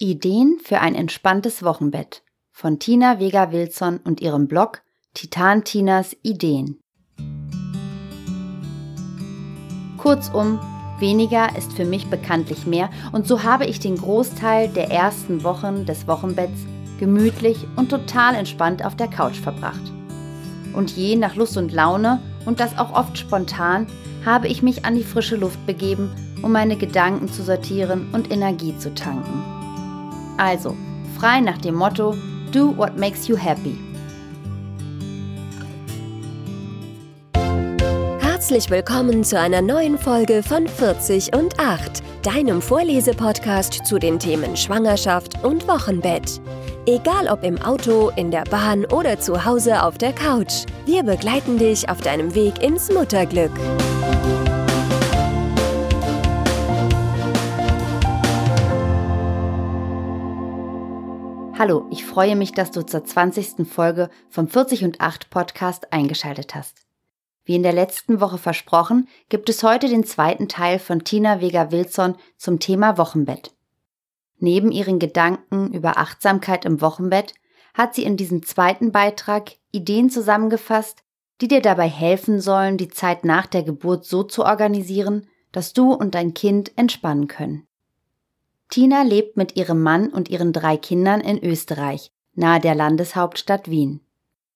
Ideen für ein entspanntes Wochenbett von Tina Vega Wilson und ihrem Blog Titan Tinas Ideen. Kurzum, weniger ist für mich bekanntlich mehr und so habe ich den Großteil der ersten Wochen des Wochenbetts gemütlich und total entspannt auf der Couch verbracht. Und je nach Lust und Laune und das auch oft spontan habe ich mich an die frische Luft begeben, um meine Gedanken zu sortieren und Energie zu tanken. Also, frei nach dem Motto Do what makes you happy. Herzlich willkommen zu einer neuen Folge von 40 und 8, deinem Vorlesepodcast zu den Themen Schwangerschaft und Wochenbett. Egal ob im Auto, in der Bahn oder zu Hause auf der Couch, wir begleiten dich auf deinem Weg ins Mutterglück. Hallo, ich freue mich, dass du zur 20. Folge vom 40 und 8 Podcast eingeschaltet hast. Wie in der letzten Woche versprochen, gibt es heute den zweiten Teil von Tina Vega-Wilson zum Thema Wochenbett. Neben ihren Gedanken über Achtsamkeit im Wochenbett hat sie in diesem zweiten Beitrag Ideen zusammengefasst, die dir dabei helfen sollen, die Zeit nach der Geburt so zu organisieren, dass du und dein Kind entspannen können. Tina lebt mit ihrem Mann und ihren drei Kindern in Österreich, nahe der Landeshauptstadt Wien.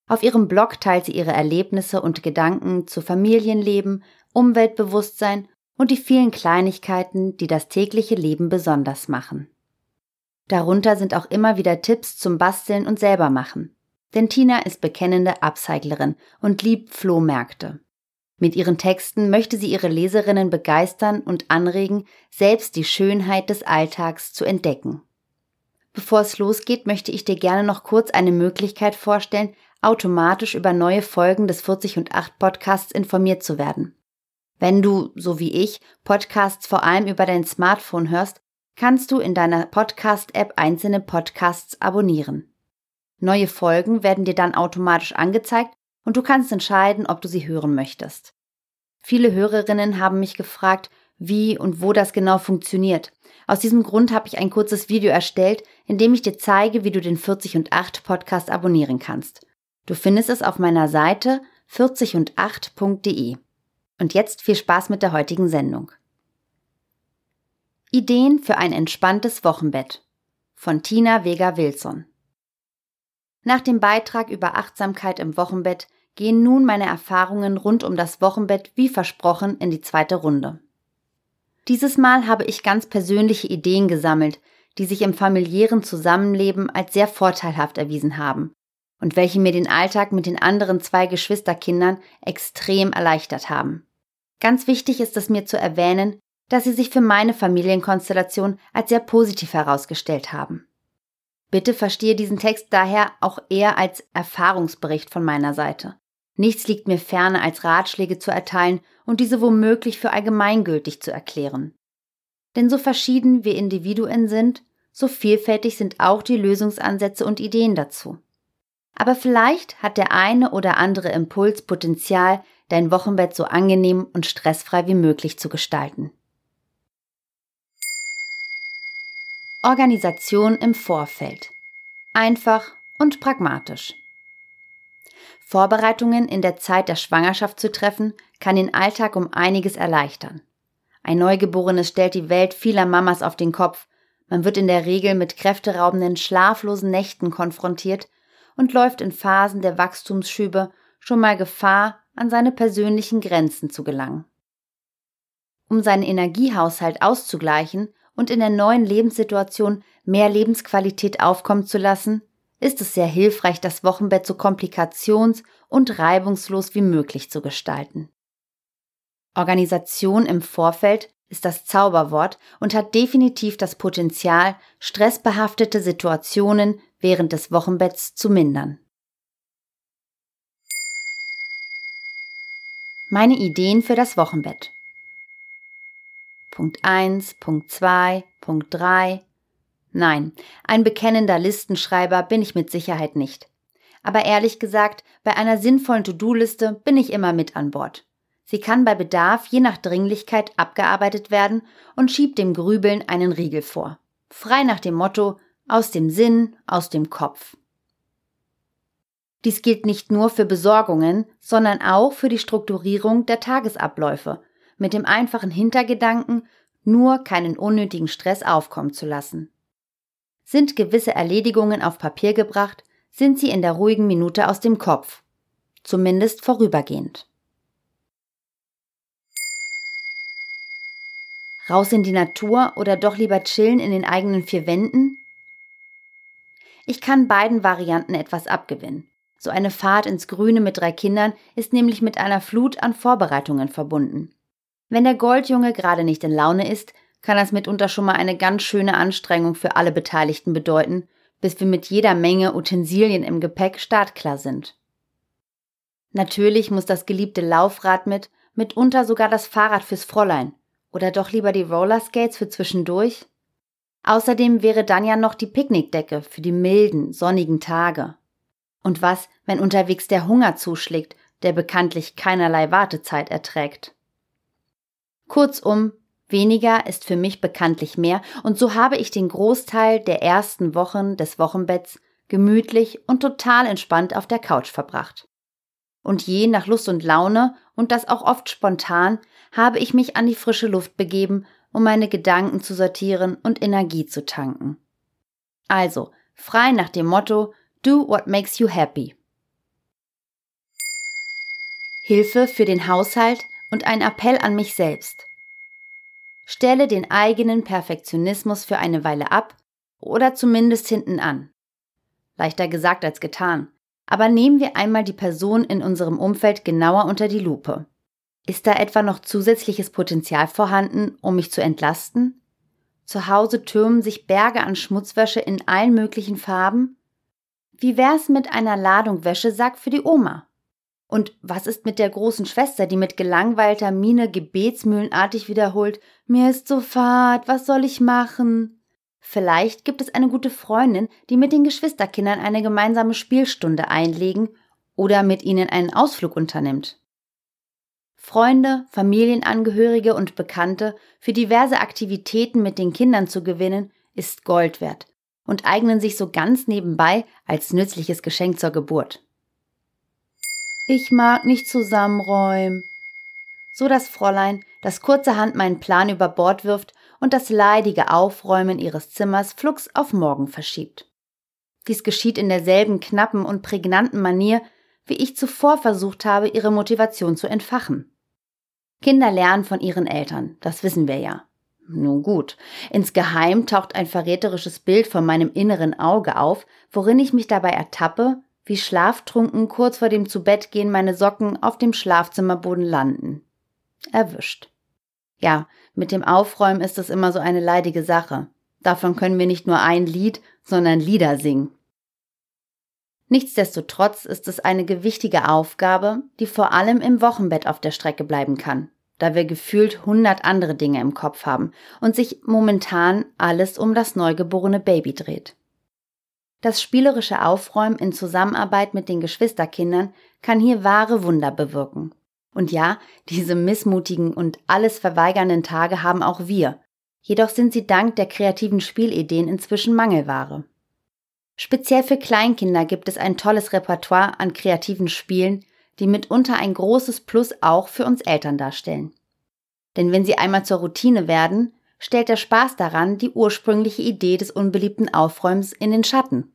Auf ihrem Blog teilt sie ihre Erlebnisse und Gedanken zu Familienleben, Umweltbewusstsein und die vielen Kleinigkeiten, die das tägliche Leben besonders machen. Darunter sind auch immer wieder Tipps zum Basteln und selbermachen. Denn Tina ist bekennende Upcyclerin und liebt Flohmärkte. Mit ihren Texten möchte sie ihre Leserinnen begeistern und anregen, selbst die Schönheit des Alltags zu entdecken. Bevor es losgeht, möchte ich dir gerne noch kurz eine Möglichkeit vorstellen, automatisch über neue Folgen des 40 und 8 Podcasts informiert zu werden. Wenn du, so wie ich, Podcasts vor allem über dein Smartphone hörst, kannst du in deiner Podcast-App einzelne Podcasts abonnieren. Neue Folgen werden dir dann automatisch angezeigt und du kannst entscheiden, ob du sie hören möchtest. Viele Hörerinnen haben mich gefragt, wie und wo das genau funktioniert. Aus diesem Grund habe ich ein kurzes Video erstellt, in dem ich dir zeige, wie du den 40 und 8 Podcast abonnieren kannst. Du findest es auf meiner Seite 40und8.de. Und jetzt viel Spaß mit der heutigen Sendung. Ideen für ein entspanntes Wochenbett von Tina Vega Wilson. Nach dem Beitrag über Achtsamkeit im Wochenbett gehen nun meine Erfahrungen rund um das Wochenbett wie versprochen in die zweite Runde. Dieses Mal habe ich ganz persönliche Ideen gesammelt, die sich im familiären Zusammenleben als sehr vorteilhaft erwiesen haben und welche mir den Alltag mit den anderen zwei Geschwisterkindern extrem erleichtert haben. Ganz wichtig ist es mir zu erwähnen, dass sie sich für meine Familienkonstellation als sehr positiv herausgestellt haben. Bitte verstehe diesen Text daher auch eher als Erfahrungsbericht von meiner Seite. Nichts liegt mir ferner, als Ratschläge zu erteilen und diese womöglich für allgemeingültig zu erklären. Denn so verschieden wir Individuen sind, so vielfältig sind auch die Lösungsansätze und Ideen dazu. Aber vielleicht hat der eine oder andere Impuls Potenzial, dein Wochenbett so angenehm und stressfrei wie möglich zu gestalten. Organisation im Vorfeld. Einfach und pragmatisch. Vorbereitungen in der Zeit der Schwangerschaft zu treffen, kann den Alltag um einiges erleichtern. Ein Neugeborenes stellt die Welt vieler Mamas auf den Kopf. Man wird in der Regel mit kräfteraubenden, schlaflosen Nächten konfrontiert und läuft in Phasen der Wachstumsschübe schon mal Gefahr, an seine persönlichen Grenzen zu gelangen. Um seinen Energiehaushalt auszugleichen und in der neuen Lebenssituation mehr Lebensqualität aufkommen zu lassen, ist es sehr hilfreich, das Wochenbett so komplikations- und reibungslos wie möglich zu gestalten. Organisation im Vorfeld ist das Zauberwort und hat definitiv das Potenzial, stressbehaftete Situationen während des Wochenbetts zu mindern. Meine Ideen für das Wochenbett. Punkt 1, Punkt 2, Punkt 3. Nein, ein bekennender Listenschreiber bin ich mit Sicherheit nicht. Aber ehrlich gesagt, bei einer sinnvollen To-Do-Liste bin ich immer mit an Bord. Sie kann bei Bedarf je nach Dringlichkeit abgearbeitet werden und schiebt dem Grübeln einen Riegel vor. Frei nach dem Motto aus dem Sinn, aus dem Kopf. Dies gilt nicht nur für Besorgungen, sondern auch für die Strukturierung der Tagesabläufe, mit dem einfachen Hintergedanken, nur keinen unnötigen Stress aufkommen zu lassen. Sind gewisse Erledigungen auf Papier gebracht, sind sie in der ruhigen Minute aus dem Kopf, zumindest vorübergehend. Raus in die Natur oder doch lieber chillen in den eigenen vier Wänden? Ich kann beiden Varianten etwas abgewinnen. So eine Fahrt ins Grüne mit drei Kindern ist nämlich mit einer Flut an Vorbereitungen verbunden. Wenn der Goldjunge gerade nicht in Laune ist, kann das mitunter schon mal eine ganz schöne Anstrengung für alle Beteiligten bedeuten, bis wir mit jeder Menge Utensilien im Gepäck startklar sind. Natürlich muss das geliebte Laufrad mit, mitunter sogar das Fahrrad fürs Fräulein. Oder doch lieber die Rollerskates für zwischendurch? Außerdem wäre dann ja noch die Picknickdecke für die milden, sonnigen Tage. Und was, wenn unterwegs der Hunger zuschlägt, der bekanntlich keinerlei Wartezeit erträgt? Kurzum, weniger ist für mich bekanntlich mehr, und so habe ich den Großteil der ersten Wochen des Wochenbetts gemütlich und total entspannt auf der Couch verbracht. Und je nach Lust und Laune, und das auch oft spontan, habe ich mich an die frische Luft begeben, um meine Gedanken zu sortieren und Energie zu tanken. Also, frei nach dem Motto Do what makes you happy. Hilfe für den Haushalt und ein Appell an mich selbst. Stelle den eigenen Perfektionismus für eine Weile ab oder zumindest hinten an. Leichter gesagt als getan. Aber nehmen wir einmal die Person in unserem Umfeld genauer unter die Lupe. Ist da etwa noch zusätzliches Potenzial vorhanden, um mich zu entlasten? Zu Hause türmen sich Berge an Schmutzwäsche in allen möglichen Farben? Wie wär's mit einer Ladung Wäschesack für die Oma? Und was ist mit der großen Schwester, die mit gelangweilter Miene gebetsmühlenartig wiederholt, mir ist so fad, was soll ich machen? Vielleicht gibt es eine gute Freundin, die mit den Geschwisterkindern eine gemeinsame Spielstunde einlegen oder mit ihnen einen Ausflug unternimmt. Freunde, Familienangehörige und Bekannte für diverse Aktivitäten mit den Kindern zu gewinnen, ist Gold wert und eignen sich so ganz nebenbei als nützliches Geschenk zur Geburt. Ich mag nicht zusammenräumen. So das Fräulein, das kurzerhand meinen Plan über Bord wirft und das leidige Aufräumen ihres Zimmers flugs auf morgen verschiebt. Dies geschieht in derselben knappen und prägnanten Manier, wie ich zuvor versucht habe, ihre Motivation zu entfachen. Kinder lernen von ihren Eltern, das wissen wir ja. Nun gut, insgeheim taucht ein verräterisches Bild von meinem inneren Auge auf, worin ich mich dabei ertappe, wie schlaftrunken kurz vor dem Zubettgehen meine Socken auf dem Schlafzimmerboden landen. Erwischt. Ja, mit dem Aufräumen ist es immer so eine leidige Sache. Davon können wir nicht nur ein Lied, sondern Lieder singen. Nichtsdestotrotz ist es eine gewichtige Aufgabe, die vor allem im Wochenbett auf der Strecke bleiben kann, da wir gefühlt hundert andere Dinge im Kopf haben und sich momentan alles um das neugeborene Baby dreht. Das spielerische Aufräumen in Zusammenarbeit mit den Geschwisterkindern kann hier wahre Wunder bewirken. Und ja, diese missmutigen und alles verweigernden Tage haben auch wir. Jedoch sind sie dank der kreativen Spielideen inzwischen Mangelware. Speziell für Kleinkinder gibt es ein tolles Repertoire an kreativen Spielen, die mitunter ein großes Plus auch für uns Eltern darstellen. Denn wenn sie einmal zur Routine werden, stellt der Spaß daran die ursprüngliche Idee des unbeliebten Aufräumens in den Schatten.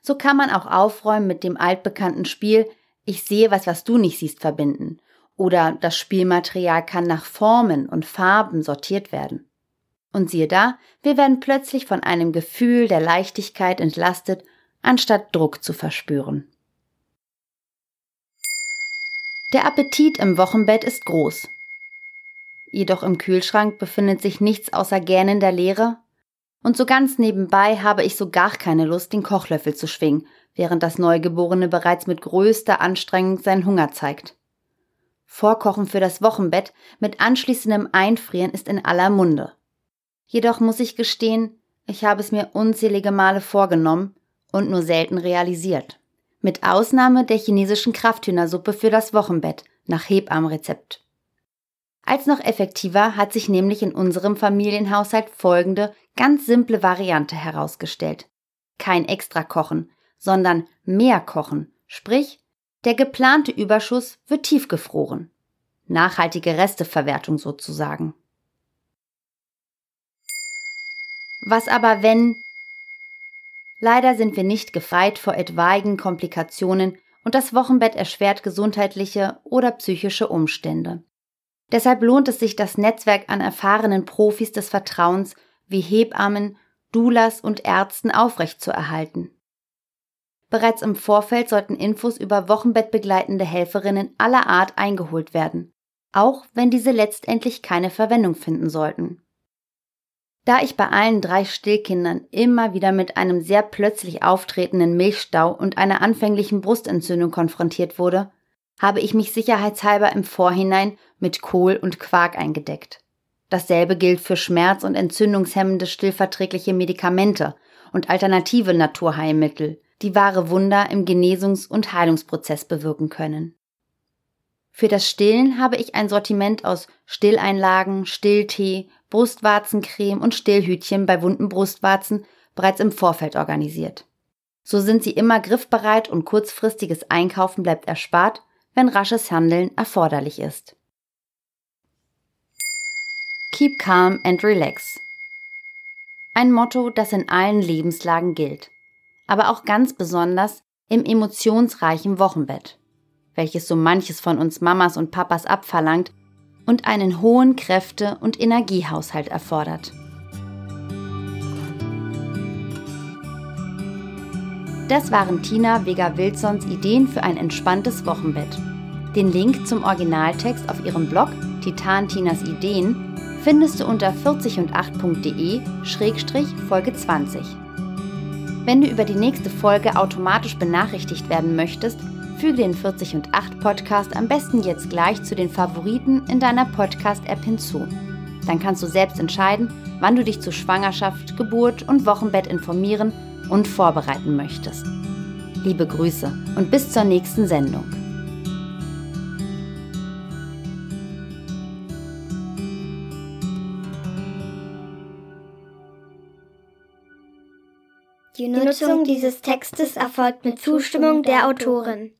So kann man auch Aufräumen mit dem altbekannten Spiel Ich sehe was, was du nicht siehst verbinden. Oder das Spielmaterial kann nach Formen und Farben sortiert werden. Und siehe da, wir werden plötzlich von einem Gefühl der Leichtigkeit entlastet, anstatt Druck zu verspüren. Der Appetit im Wochenbett ist groß. Jedoch im Kühlschrank befindet sich nichts außer gähnender Leere, und so ganz nebenbei habe ich so gar keine Lust, den Kochlöffel zu schwingen, während das Neugeborene bereits mit größter Anstrengung seinen Hunger zeigt. Vorkochen für das Wochenbett mit anschließendem Einfrieren ist in aller Munde. Jedoch muss ich gestehen, ich habe es mir unzählige Male vorgenommen und nur selten realisiert. Mit Ausnahme der chinesischen Krafthühnersuppe für das Wochenbett nach Hebammenrezept. Als noch effektiver hat sich nämlich in unserem Familienhaushalt folgende ganz simple Variante herausgestellt. Kein extra Kochen, sondern mehr Kochen, sprich, der geplante Überschuss wird tiefgefroren. Nachhaltige Resteverwertung sozusagen. Was aber wenn? Leider sind wir nicht gefeit vor etwaigen Komplikationen und das Wochenbett erschwert gesundheitliche oder psychische Umstände. Deshalb lohnt es sich, das Netzwerk an erfahrenen Profis des Vertrauens wie Hebammen, Doulas und Ärzten aufrechtzuerhalten. Bereits im Vorfeld sollten Infos über wochenbettbegleitende Helferinnen aller Art eingeholt werden, auch wenn diese letztendlich keine Verwendung finden sollten. Da ich bei allen drei Stillkindern immer wieder mit einem sehr plötzlich auftretenden Milchstau und einer anfänglichen Brustentzündung konfrontiert wurde, habe ich mich sicherheitshalber im Vorhinein mit Kohl und Quark eingedeckt. Dasselbe gilt für schmerz- und entzündungshemmende stillverträgliche Medikamente und alternative Naturheilmittel, die wahre Wunder im Genesungs- und Heilungsprozess bewirken können. Für das Stillen habe ich ein Sortiment aus Stilleinlagen, Stilltee, Brustwarzencreme und Stillhütchen bei wunden Brustwarzen bereits im Vorfeld organisiert. So sind sie immer griffbereit und kurzfristiges Einkaufen bleibt erspart, wenn rasches Handeln erforderlich ist. Keep calm and relax. Ein Motto, das in allen Lebenslagen gilt, aber auch ganz besonders im emotionsreichen Wochenbett, welches so manches von uns Mamas und Papas abverlangt und einen hohen Kräfte- und Energiehaushalt erfordert. Das waren Tina Vega-Wilsons Ideen für ein entspanntes Wochenbett. Den Link zum Originaltext auf ihrem Blog Titan Tinas Ideen findest du unter 40und8.de-Folge 20. Wenn du über die nächste Folge automatisch benachrichtigt werden möchtest, Füge den 40 und 8 Podcast am besten jetzt gleich zu den Favoriten in deiner Podcast-App hinzu. Dann kannst du selbst entscheiden, wann du dich zu Schwangerschaft, Geburt und Wochenbett informieren und vorbereiten möchtest. Liebe Grüße und bis zur nächsten Sendung. Die Nutzung dieses Textes erfolgt mit Zustimmung der Autorin.